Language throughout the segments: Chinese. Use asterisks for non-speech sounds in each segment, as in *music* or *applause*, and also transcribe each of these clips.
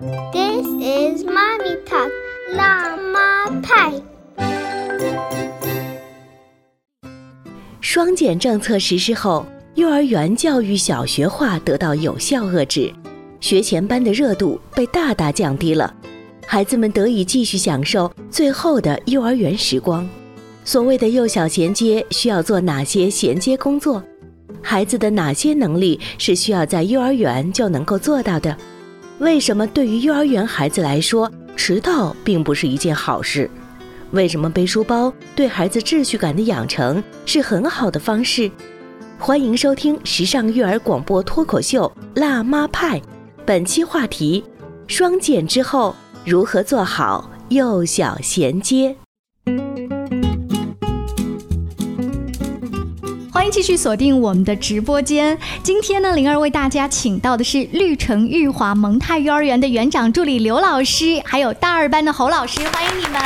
This is mommy talk，辣妈派。双减政策实施后，幼儿园教育小学化得到有效遏制，学前班的热度被大大降低了，孩子们得以继续享受最后的幼儿园时光。所谓的幼小衔接，需要做哪些衔接工作？孩子的哪些能力是需要在幼儿园就能够做到的？为什么对于幼儿园孩子来说，迟到并不是一件好事？为什么背书包对孩子秩序感的养成是很好的方式？欢迎收听时尚育儿广播脱口秀《辣妈派》，本期话题：双减之后如何做好幼小衔接？欢迎继续锁定我们的直播间。今天呢，灵儿为大家请到的是绿城玉华蒙泰幼儿园的园长助理刘老师，还有大二班的侯老师，欢迎你们。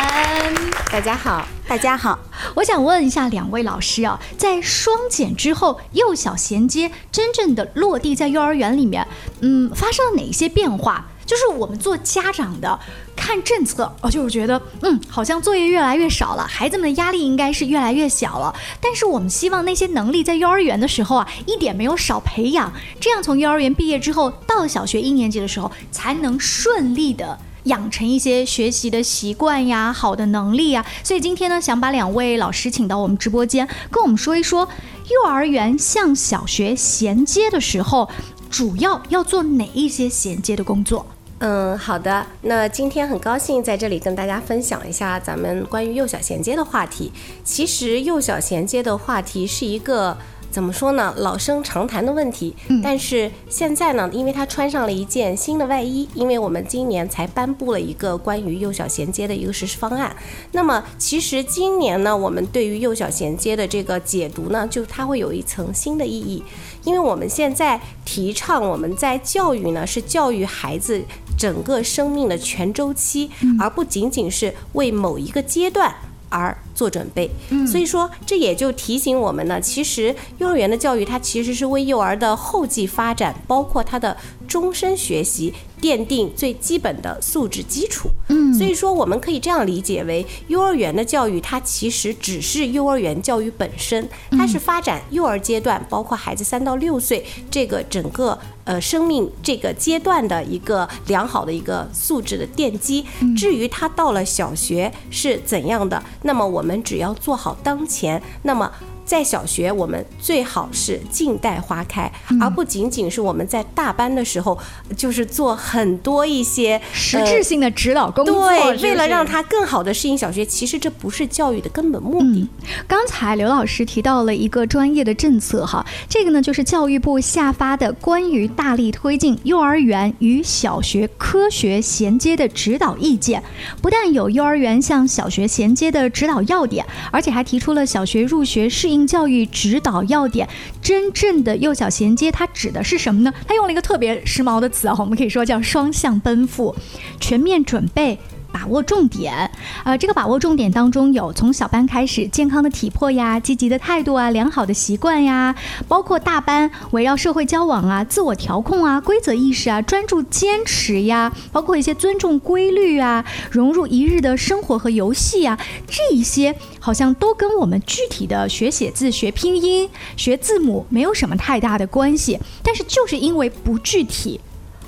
大家好，大家好。我想问一下两位老师啊，在双减之后，幼小衔接真正的落地在幼儿园里面，嗯，发生了哪些变化？就是我们做家长的看政策，哦，就是觉得，嗯，好像作业越来越少了，孩子们的压力应该是越来越小了。但是我们希望那些能力在幼儿园的时候啊，一点没有少培养，这样从幼儿园毕业之后到小学一年级的时候，才能顺利的养成一些学习的习惯呀，好的能力呀。所以今天呢，想把两位老师请到我们直播间，跟我们说一说幼儿园向小学衔接的时候，主要要做哪一些衔接的工作。嗯，好的。那今天很高兴在这里跟大家分享一下咱们关于幼小衔接的话题。其实幼小衔接的话题是一个怎么说呢，老生常谈的问题。但是现在呢，因为它穿上了一件新的外衣，因为我们今年才颁布了一个关于幼小衔接的一个实施方案。那么其实今年呢，我们对于幼小衔接的这个解读呢，就它会有一层新的意义。因为我们现在提倡我们在教育呢，是教育孩子整个生命的全周期，而不仅仅是为某一个阶段而做准备。所以说，这也就提醒我们呢，其实幼儿园的教育它其实是为幼儿的后继发展，包括他的终身学习奠定最基本的素质基础。嗯，所以说我们可以这样理解为，幼儿园的教育它其实只是幼儿园教育本身，它是发展幼儿阶段，包括孩子三到六岁这个整个呃生命这个阶段的一个良好的一个素质的奠基。至于他到了小学是怎样的，那么我们只要做好当前，那么。在小学，我们最好是静待花开，而不仅仅是我们在大班的时候，就是做很多一些实质性的指导工作。对，为了让他更好的适应小学，其实这不是教育的根本目的。刚才刘老师提到了一个专业的政策，哈，这个呢就是教育部下发的关于大力推进幼儿园与小学科学衔接的指导意见。不但有幼儿园向小学衔接的指导要点，而且还提出了小学入学适应。教育指导要点，真正的幼小衔接，它指的是什么呢？它用了一个特别时髦的词啊，我们可以说叫双向奔赴，全面准备。把握重点，呃，这个把握重点当中有从小班开始健康的体魄呀、积极的态度啊、良好的习惯呀，包括大班围绕社会交往啊、自我调控啊、规则意识啊、专注坚持呀，包括一些尊重规律啊、融入一日的生活和游戏啊，这一些好像都跟我们具体的学写字、学拼音、学字母没有什么太大的关系，但是就是因为不具体，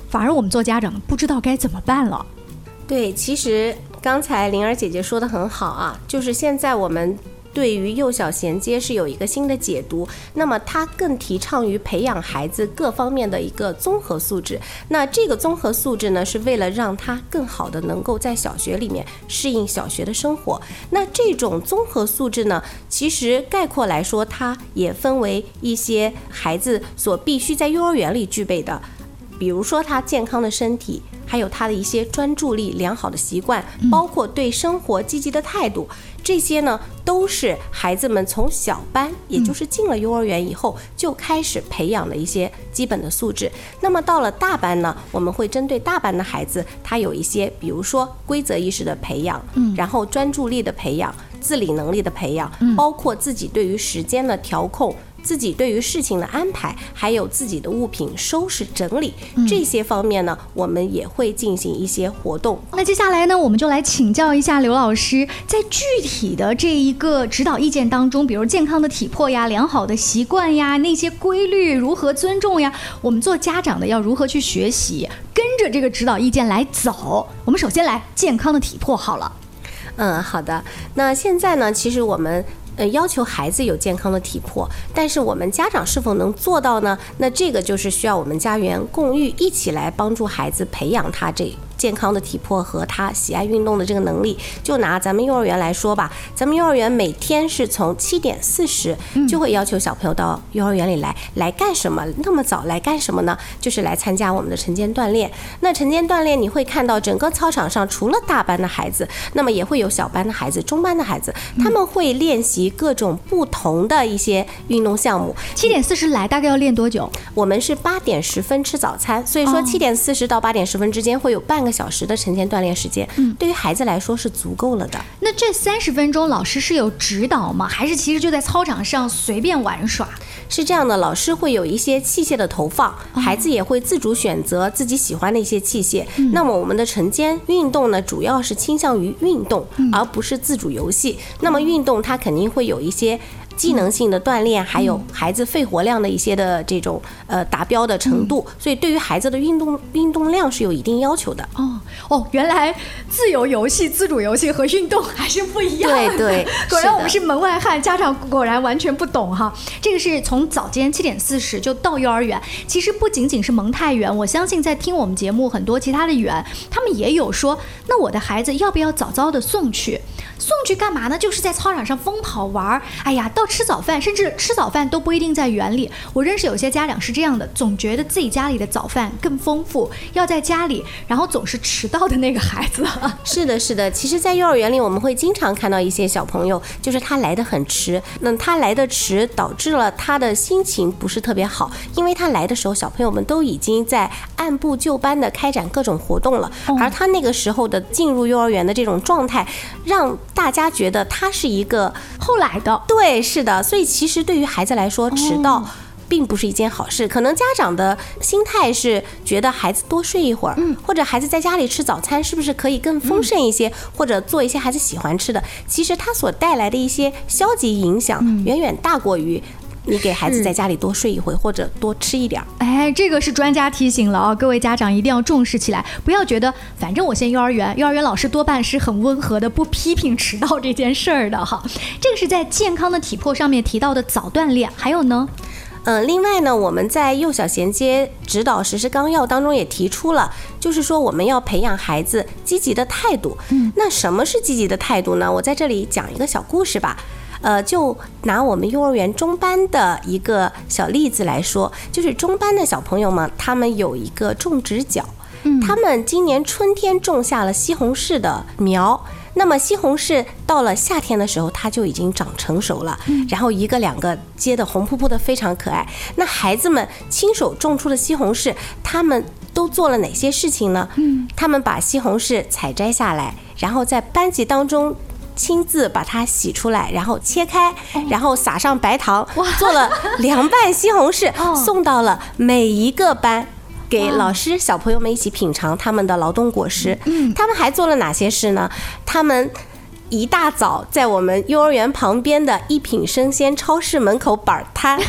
反而我们做家长不知道该怎么办了。对，其实刚才灵儿姐姐说的很好啊，就是现在我们对于幼小衔接是有一个新的解读，那么它更提倡于培养孩子各方面的一个综合素质。那这个综合素质呢，是为了让他更好的能够在小学里面适应小学的生活。那这种综合素质呢，其实概括来说，它也分为一些孩子所必须在幼儿园里具备的，比如说他健康的身体。还有他的一些专注力、良好的习惯，包括对生活积极的态度，这些呢都是孩子们从小班，也就是进了幼儿园以后就开始培养的一些基本的素质。那么到了大班呢，我们会针对大班的孩子，他有一些，比如说规则意识的培养，嗯，然后专注力的培养、自理能力的培养，包括自己对于时间的调控。自己对于事情的安排，还有自己的物品收拾整理这些方面呢，我们也会进行一些活动。那接下来呢，我们就来请教一下刘老师，在具体的这一个指导意见当中，比如健康的体魄呀、良好的习惯呀、那些规律如何尊重呀，我们做家长的要如何去学习，跟着这个指导意见来走。我们首先来健康的体魄好了。嗯，好的。那现在呢，其实我们。呃，要求孩子有健康的体魄，但是我们家长是否能做到呢？那这个就是需要我们家园共育一起来帮助孩子培养他这。健康的体魄和他喜爱运动的这个能力，就拿咱们幼儿园来说吧，咱们幼儿园每天是从七点四十就会要求小朋友到幼儿园里来，来干什么？那么早来干什么呢？就是来参加我们的晨间锻炼。那晨间锻炼你会看到整个操场上除了大班的孩子，那么也会有小班的孩子、中班的孩子，他们会练习各种不同的一些运动项目。七点四十来，大概要练多久？我们是八点十分吃早餐，所以说七点四十到八点十分之间会有半个。小时的晨间锻炼时间，嗯，对于孩子来说是足够了的。那这三十分钟，老师是有指导吗？还是其实就在操场上随便玩耍？是这样的，老师会有一些器械的投放，孩子也会自主选择自己喜欢的一些器械。那么我们的晨间运动呢，主要是倾向于运动，而不是自主游戏。那么运动它肯定会有一些。技能性的锻炼，还有孩子肺活量的一些的这种呃达标的程度，所以对于孩子的运动运动量是有一定要求的。哦哦，原来自由游戏、自主游戏和运动还是不一样。对对，*laughs* 果然我们是门外汉，家长果然完全不懂哈。这个是从早间七点四十就到幼儿园，其实不仅仅是蒙太园，我相信在听我们节目很多其他的园，他们也有说，那我的孩子要不要早早的送去？送去干嘛呢？就是在操场上疯跑玩儿。哎呀，到吃早饭，甚至吃早饭都不一定在园里。我认识有些家长是这样的，总觉得自己家里的早饭更丰富，要在家里，然后总是迟到的那个孩子。*laughs* 是的，是的。其实，在幼儿园里，我们会经常看到一些小朋友，就是他来的很迟。那他来的迟，导致了他的心情不是特别好，因为他来的时候，小朋友们都已经在按部就班的开展各种活动了，而他那个时候的进入幼儿园的这种状态，让大家觉得他是一个后来的，对，是的，所以其实对于孩子来说，迟到并不是一件好事。可能家长的心态是觉得孩子多睡一会儿，嗯，或者孩子在家里吃早餐是不是可以更丰盛一些，或者做一些孩子喜欢吃的。其实它所带来的一些消极影响，远远大过于。你给孩子在家里多睡一会，或者多吃一点儿。哎，这个是专家提醒了啊，各位家长一定要重视起来，不要觉得反正我先幼儿园，幼儿园老师多半是很温和的，不批评迟到这件事儿的哈。*laughs* 这个是在健康的体魄上面提到的早锻炼，还有呢，嗯，另外呢，我们在幼小衔接指导实施纲要当中也提出了，就是说我们要培养孩子积极的态度。嗯，那什么是积极的态度呢？我在这里讲一个小故事吧。呃，就拿我们幼儿园中班的一个小例子来说，就是中班的小朋友们，他们有一个种植角，他们今年春天种下了西红柿的苗，那么西红柿到了夏天的时候，它就已经长成熟了，然后一个两个结的红扑扑的，非常可爱。那孩子们亲手种出的西红柿，他们都做了哪些事情呢？嗯，他们把西红柿采摘下来，然后在班级当中。亲自把它洗出来，然后切开，然后撒上白糖，做了凉拌西红柿，*laughs* 送到了每一个班，给老师、小朋友们一起品尝他们的劳动果实。嗯，他们还做了哪些事呢？他们一大早在我们幼儿园旁边的一品生鲜超市门口摆摊。*laughs*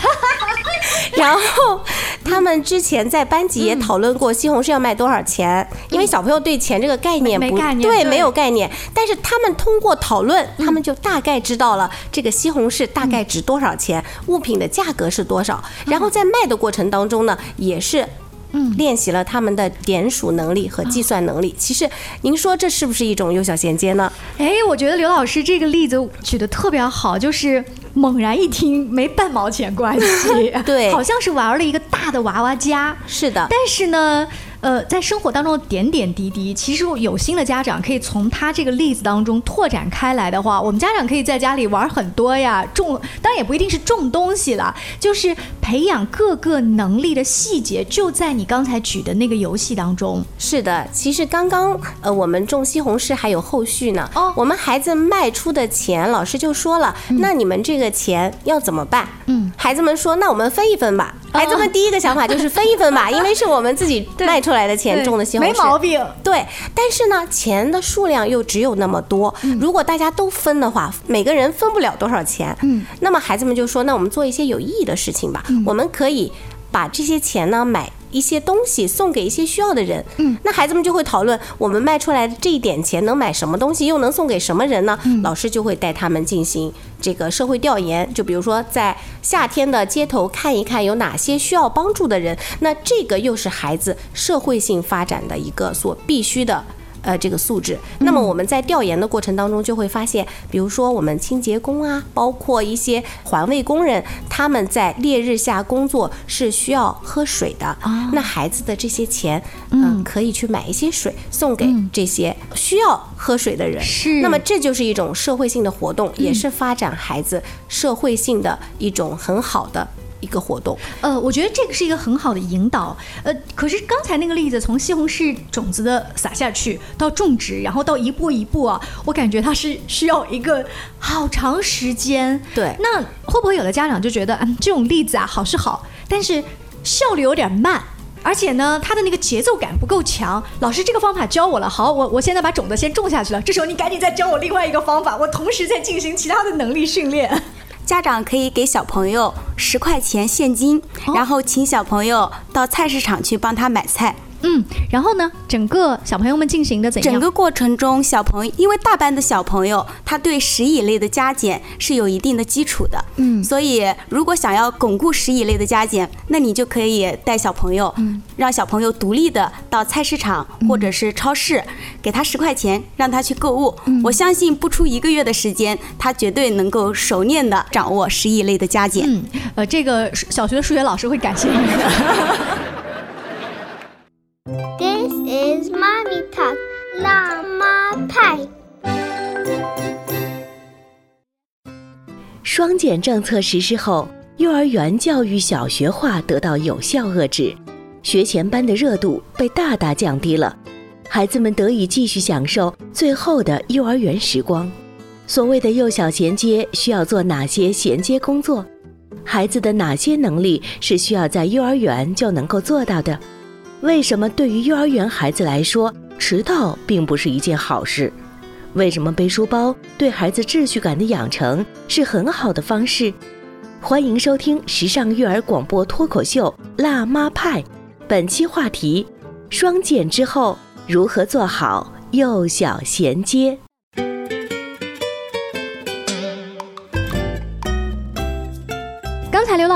*laughs* 然后，他们之前在班级也讨论过西红柿要卖多少钱，因为小朋友对钱这个概念不对，没有概念。但是他们通过讨论，他们就大概知道了这个西红柿大概值多少钱，物品的价格是多少。然后在卖的过程当中呢，也是。嗯，练习了他们的点数能力和计算能力。其实，您说这是不是一种幼小衔接呢？哎，我觉得刘老师这个例子举得特别好，就是猛然一听没半毛钱关系，*laughs* 对，好像是玩了一个大的娃娃家。是的，但是呢。呃，在生活当中的点点滴滴，其实有心的家长可以从他这个例子当中拓展开来的话，我们家长可以在家里玩很多呀，种当然也不一定是种东西了，就是培养各个能力的细节，就在你刚才举的那个游戏当中。是的，其实刚刚呃，我们种西红柿还有后续呢。哦，我们孩子卖出的钱，老师就说了，那你们这个钱要怎么办？嗯，孩子们说，那我们分一分吧。孩子们第一个想法就是分一分吧，*laughs* 因为是我们自己卖出来的钱种的西红柿，没毛病。对，但是呢，钱的数量又只有那么多，如果大家都分的话，每个人分不了多少钱。嗯，那么孩子们就说，那我们做一些有意义的事情吧，我们可以把这些钱呢买。一些东西送给一些需要的人，嗯，那孩子们就会讨论，我们卖出来的这一点钱能买什么东西，又能送给什么人呢？老师就会带他们进行这个社会调研，就比如说在夏天的街头看一看有哪些需要帮助的人，那这个又是孩子社会性发展的一个所必须的。呃，这个素质。那么我们在调研的过程当中就会发现，比如说我们清洁工啊，包括一些环卫工人，他们在烈日下工作是需要喝水的。那孩子的这些钱，嗯，可以去买一些水送给这些需要喝水的人。是。那么这就是一种社会性的活动，也是发展孩子社会性的一种很好的。一个活动，呃，我觉得这个是一个很好的引导，呃，可是刚才那个例子，从西红柿种子的撒下去到种植，然后到一步一步啊，我感觉它是需要一个好长时间。对，那会不会有的家长就觉得，嗯，这种例子啊，好是好，但是效率有点慢，而且呢，它的那个节奏感不够强。老师，这个方法教我了，好，我我现在把种子先种下去了，这时候你赶紧再教我另外一个方法，我同时在进行其他的能力训练。家长可以给小朋友十块钱现金，然后请小朋友到菜市场去帮他买菜。嗯，然后呢？整个小朋友们进行的怎样？整个过程中，小朋友因为大班的小朋友，他对十以内的加减是有一定的基础的。嗯，所以如果想要巩固十以内的加减，那你就可以带小朋友，让小朋友独立的到菜市场或者是超市，给他十块钱，让他去购物。我相信不出一个月的时间，他绝对能够熟练的掌握十以内的加减。嗯，呃，这个小学的数学老师会感谢你的。*laughs* 双减政策实施后，幼儿园教育小学化得到有效遏制，学前班的热度被大大降低了，孩子们得以继续享受最后的幼儿园时光。所谓的幼小衔接需要做哪些衔接工作？孩子的哪些能力是需要在幼儿园就能够做到的？为什么对于幼儿园孩子来说？迟到并不是一件好事，为什么背书包对孩子秩序感的养成是很好的方式？欢迎收听时尚育儿广播脱口秀《辣妈派》，本期话题：双减之后如何做好幼小衔接。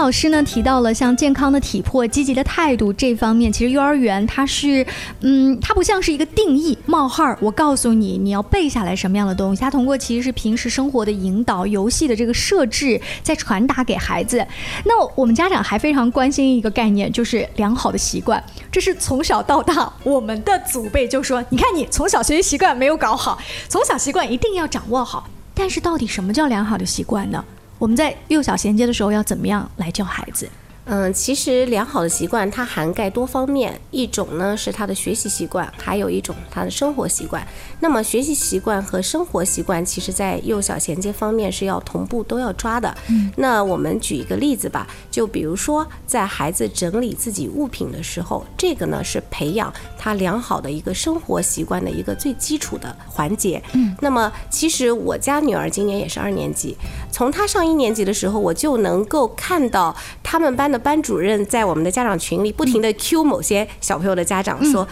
老师呢提到了像健康的体魄、积极的态度这方面，其实幼儿园它是，嗯，它不像是一个定义冒号，我告诉你你要背下来什么样的东西，它通过其实是平时生活的引导、游戏的这个设置，在传达给孩子。那我们家长还非常关心一个概念，就是良好的习惯，这是从小到大我们的祖辈就说，你看你从小学习习惯没有搞好，从小习惯一定要掌握好。但是到底什么叫良好的习惯呢？我们在幼小衔接的时候要怎么样来教孩子？嗯，其实良好的习惯它涵盖多方面，一种呢是他的学习习惯，还有一种他的生活习惯。那么学习习惯和生活习惯，其实在幼小衔接方面是要同步都要抓的。嗯，那我们举一个例子吧，就比如说在孩子整理自己物品的时候，这个呢是培养他良好的一个生活习惯的一个最基础的环节。嗯，那么其实我家女儿今年也是二年级，从她上一年级的时候，我就能够看到他们班的。班主任在我们的家长群里不停的 Q 某些小朋友的家长说，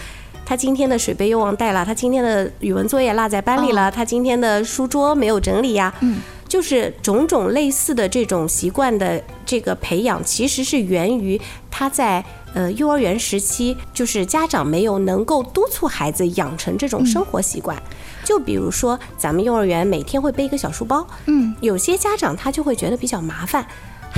他今天的水杯又忘带了，他今天的语文作业落在班里了，他今天的书桌没有整理呀。嗯，就是种种类似的这种习惯的这个培养，其实是源于他在呃幼儿园时期，就是家长没有能够督促孩子养成这种生活习惯。就比如说咱们幼儿园每天会背一个小书包，嗯，有些家长他就会觉得比较麻烦。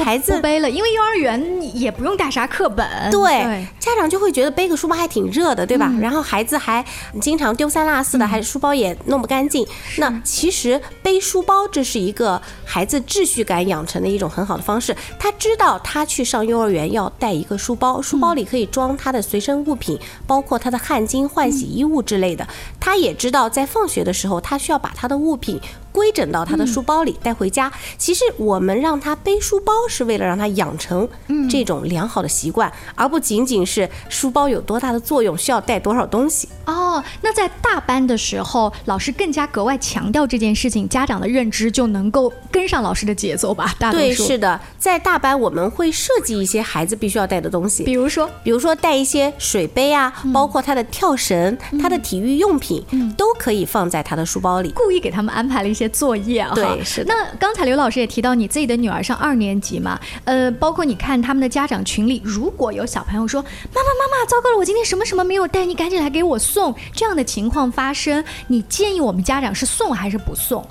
孩子不背了，因为幼儿园也不用带啥课本。对，家长就会觉得背个书包还挺热的，对吧？然后孩子还经常丢三落四的，还书包也弄不干净。那其实背书包这是一个孩子秩序感养成的一种很好的方式。他知道他去上幼儿园要带一个书包，书包里可以装他的随身物品，包括他的汗巾、换洗衣物之类的。他也知道在放学的时候，他需要把他的物品。规整到他的书包里带回家。其实我们让他背书包，是为了让他养成这种良好的习惯，而不仅仅是书包有多大的作用，需要带多少东西。哦，那在大班的时候，老师更加格外强调这件事情，家长的认知就能够跟上老师的节奏吧？大对，是的，在大班我们会设计一些孩子必须要带的东西，比如说，比如说带一些水杯啊，包括他的跳绳、他的体育用品，都可以放在他的书包里。故意给他们安排了一些。作业啊，对，是的。那刚才刘老师也提到你自己的女儿上二年级嘛，呃，包括你看他们的家长群里，如果有小朋友说妈妈妈妈，糟糕了，我今天什么什么没有带，你赶紧来给我送，这样的情况发生，你建议我们家长是送还是不送？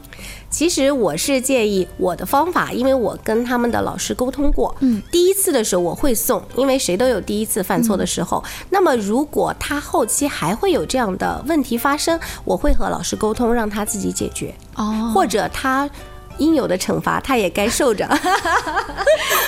其实我是建议我的方法，因为我跟他们的老师沟通过，嗯，第一次的时候我会送，因为谁都有第一次犯错的时候。那么如果他后期还会有这样的问题发生，我会和老师沟通，让他自己解决，哦，或者他应有的惩罚他也该受着。*laughs*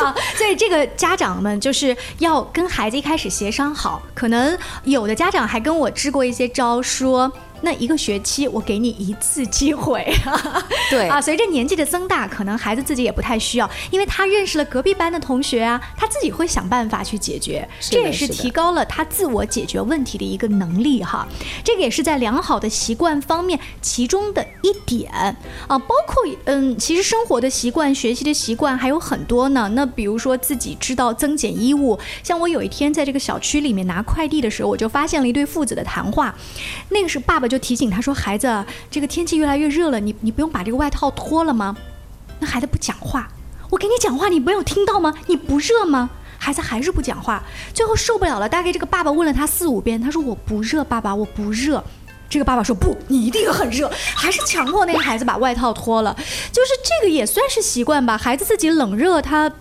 啊，所以这个家长们就是要跟孩子一开始协商好，可能有的家长还跟我支过一些招，说。那一个学期我给你一次机会，*laughs* 对啊，随着年纪的增大，可能孩子自己也不太需要，因为他认识了隔壁班的同学啊，他自己会想办法去解决，这也是提高了他自我解决问题的一个能力哈。这个也是在良好的习惯方面其中的一点啊，包括嗯，其实生活的习惯、学习的习惯还有很多呢。那比如说自己知道增减衣物，像我有一天在这个小区里面拿快递的时候，我就发现了一对父子的谈话，那个是爸爸。就提醒他说：“孩子，这个天气越来越热了，你你不用把这个外套脱了吗？”那孩子不讲话，我给你讲话，你没有听到吗？你不热吗？孩子还是不讲话，最后受不了了。大概这个爸爸问了他四五遍，他说：“我不热，爸爸，我不热。”这个爸爸说：“不，你一定很热。”还是强迫那个孩子把外套脱了。就是这个也算是习惯吧。孩子自己冷热，他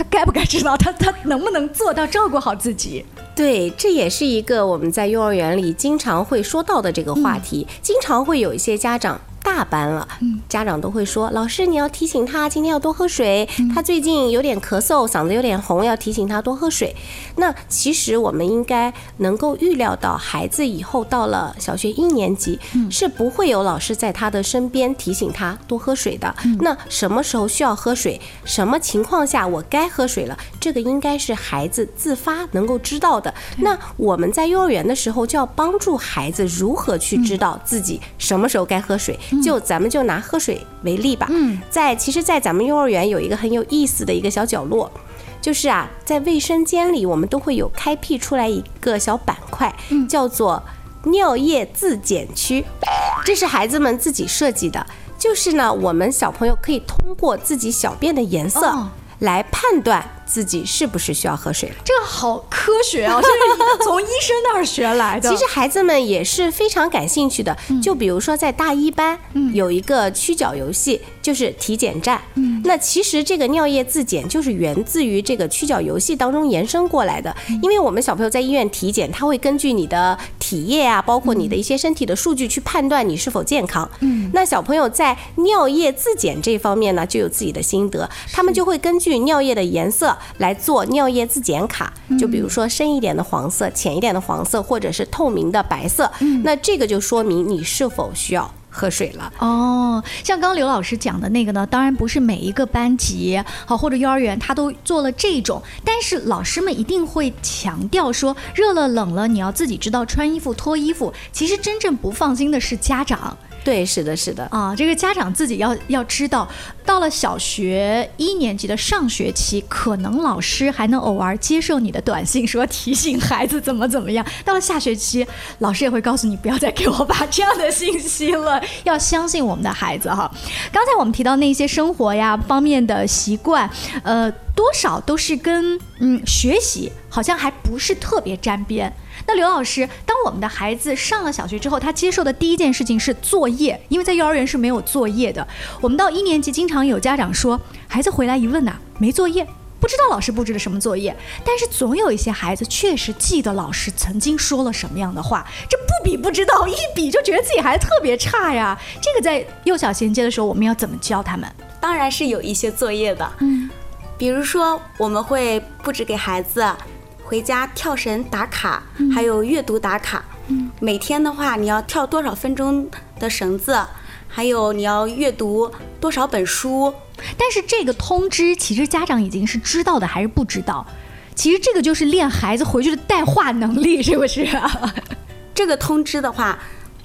他该不该知道？他他能不能做到照顾好自己？对，这也是一个我们在幼儿园里经常会说到的这个话题，经常会有一些家长。大班了，家长都会说：“老师，你要提醒他今天要多喝水。他最近有点咳嗽，嗓子有点红，要提醒他多喝水。”那其实我们应该能够预料到，孩子以后到了小学一年级，是不会有老师在他的身边提醒他多喝水的。那什么时候需要喝水？什么情况下我该喝水了？这个应该是孩子自发能够知道的。那我们在幼儿园的时候就要帮助孩子如何去知道自己什么时候该喝水。就咱们就拿喝水为例吧，嗯，在其实，在咱们幼儿园有一个很有意思的一个小角落，就是啊，在卫生间里，我们都会有开辟出来一个小板块，叫做尿液自检区，这是孩子们自己设计的，就是呢，我们小朋友可以通过自己小便的颜色来判断。自己是不是需要喝水了？这个好科学啊！这是从医生那儿学来的。*laughs* 其实孩子们也是非常感兴趣的。就比如说在大一班，有一个曲角游戏，就是体检站。嗯，那其实这个尿液自检就是源自于这个曲角游戏当中延伸过来的。因为我们小朋友在医院体检，他会根据你的体液啊，包括你的一些身体的数据去判断你是否健康。嗯，那小朋友在尿液自检这方面呢，就有自己的心得。他们就会根据尿液的颜色。来做尿液自检卡，就比如说深一点的黄色、浅一点的黄色，或者是透明的白色，那这个就说明你是否需要喝水了。哦，像刚刘老师讲的那个呢，当然不是每一个班级好或者幼儿园他都做了这种，但是老师们一定会强调说，热了冷了你要自己知道穿衣服脱衣服。其实真正不放心的是家长。对，是的，是的啊，这个家长自己要要知道，到了小学一年级的上学期，可能老师还能偶尔接受你的短信，说提醒孩子怎么怎么样。到了下学期，老师也会告诉你，不要再给我发这样的信息了，要相信我们的孩子哈。*laughs* 刚才我们提到那些生活呀方面的习惯，呃，多少都是跟嗯学习好像还不是特别沾边。那刘老师，当我们的孩子上了小学之后，他接受的第一件事情是作业，因为在幼儿园是没有作业的。我们到一年级，经常有家长说，孩子回来一问呐，没作业，不知道老师布置了什么作业，但是总有一些孩子确实记得老师曾经说了什么样的话，这不比不知道，一比就觉得自己孩子特别差呀。这个在幼小衔接的时候，我们要怎么教他们？当然是有一些作业的，嗯，比如说我们会布置给孩子回家跳绳打卡，还有阅读打卡。嗯，每天的话，你要跳多少分钟的绳子，还有你要阅读多少本书。但是这个通知其实家长已经是知道的，还是不知道？其实这个就是练孩子回去的带话能力，是不是？*laughs* 这个通知的话，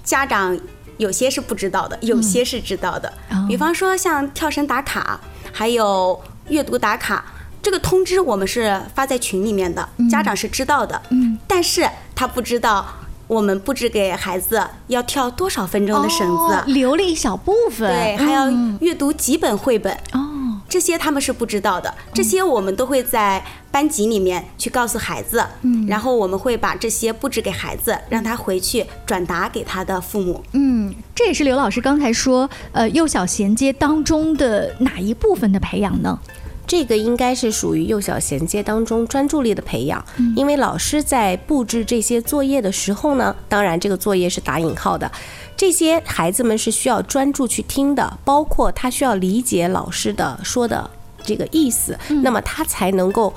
家长有些是不知道的，有些是知道的。比方说像跳绳打卡，还有阅读打卡，这个通知我们是发在群里面的，家长是知道的。嗯，但是他不知道我们布置给孩子要跳多少分钟的绳子，留了一小部分。对，还要阅读几本绘本。哦。这些他们是不知道的，这些我们都会在班级里面去告诉孩子，嗯，然后我们会把这些布置给孩子，让他回去转达给他的父母。嗯，这也是刘老师刚才说，呃，幼小衔接当中的哪一部分的培养呢？这个应该是属于幼小衔接当中专注力的培养，因为老师在布置这些作业的时候呢，当然这个作业是打引号的。这些孩子们是需要专注去听的，包括他需要理解老师的说的这个意思，那么他才能够。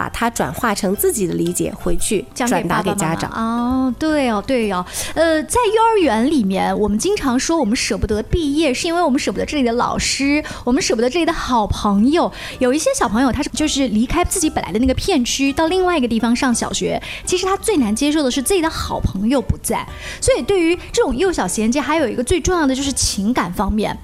把它转化成自己的理解回去，转达给家长。哦，对哦，对哦。呃，在幼儿园里面，我们经常说我们舍不得毕业，是因为我们舍不得这里的老师，我们舍不得这里的好朋友。有一些小朋友，他是就是离开自己本来的那个片区，到另外一个地方上小学。其实他最难接受的是自己的好朋友不在。所以，对于这种幼小衔接，还有一个最重要的就是情感方面。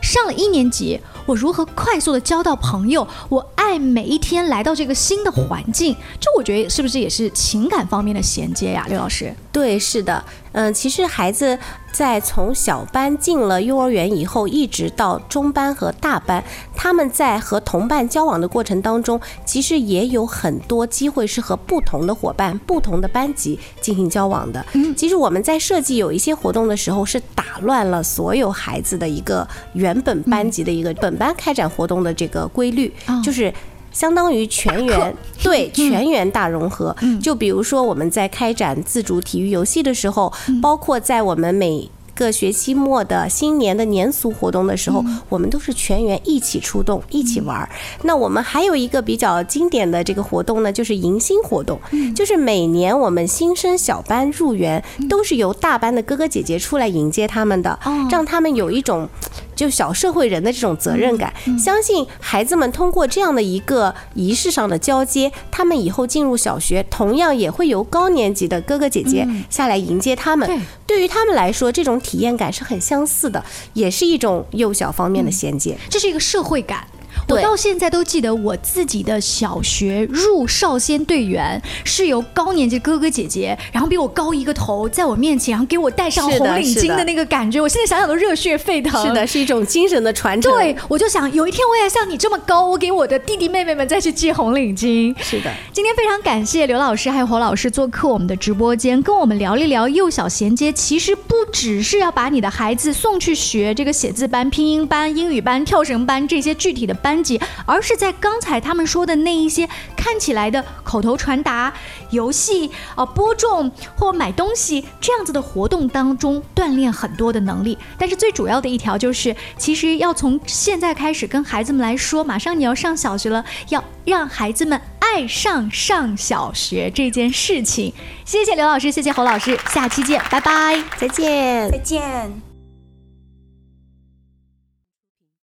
上了一年级，我如何快速的交到朋友？我在每一天来到这个新的环境，这我觉得是不是也是情感方面的衔接呀，刘老师？对，是的。嗯，其实孩子在从小班进了幼儿园以后，一直到中班和大班，他们在和同伴交往的过程当中，其实也有很多机会是和不同的伙伴、不同的班级进行交往的。嗯，其实我们在设计有一些活动的时候，是打乱了所有孩子的一个原本班级的一个本班开展活动的这个规律，就是。相当于全员对全员大融合。就比如说我们在开展自主体育游戏的时候，包括在我们每个学期末的新年的年俗活动的时候，我们都是全员一起出动，一起玩儿。那我们还有一个比较经典的这个活动呢，就是迎新活动，就是每年我们新生小班入园，都是由大班的哥哥姐姐出来迎接他们的，让他们有一种。就小社会人的这种责任感，相信孩子们通过这样的一个仪式上的交接，他们以后进入小学，同样也会由高年级的哥哥姐姐下来迎接他们。对。于他们来说，这种体验感是很相似的，也是一种幼小方面的衔接，这是一个社会感。我到现在都记得我自己的小学入少先队员是由高年级哥哥姐姐，然后比我高一个头，在我面前，然后给我戴上红领巾的那个感觉，我现在想想都热血沸腾。是的，是一种精神的传承。对，我就想有一天我也像你这么高，我给我的弟弟妹妹们再去系红领巾。是的，今天非常感谢刘老师还有侯老师做客我们的直播间，跟我们聊一聊幼小衔接。其实不只是要把你的孩子送去学这个写字班、拼音班、英语班、跳绳班这些具体的班。而是在刚才他们说的那一些看起来的口头传达、游戏、啊播种或买东西这样子的活动当中锻炼很多的能力。但是最主要的一条就是，其实要从现在开始跟孩子们来说，马上你要上小学了，要让孩子们爱上上小学这件事情。谢谢刘老师，谢谢侯老师，下期见，拜拜，再见，再见。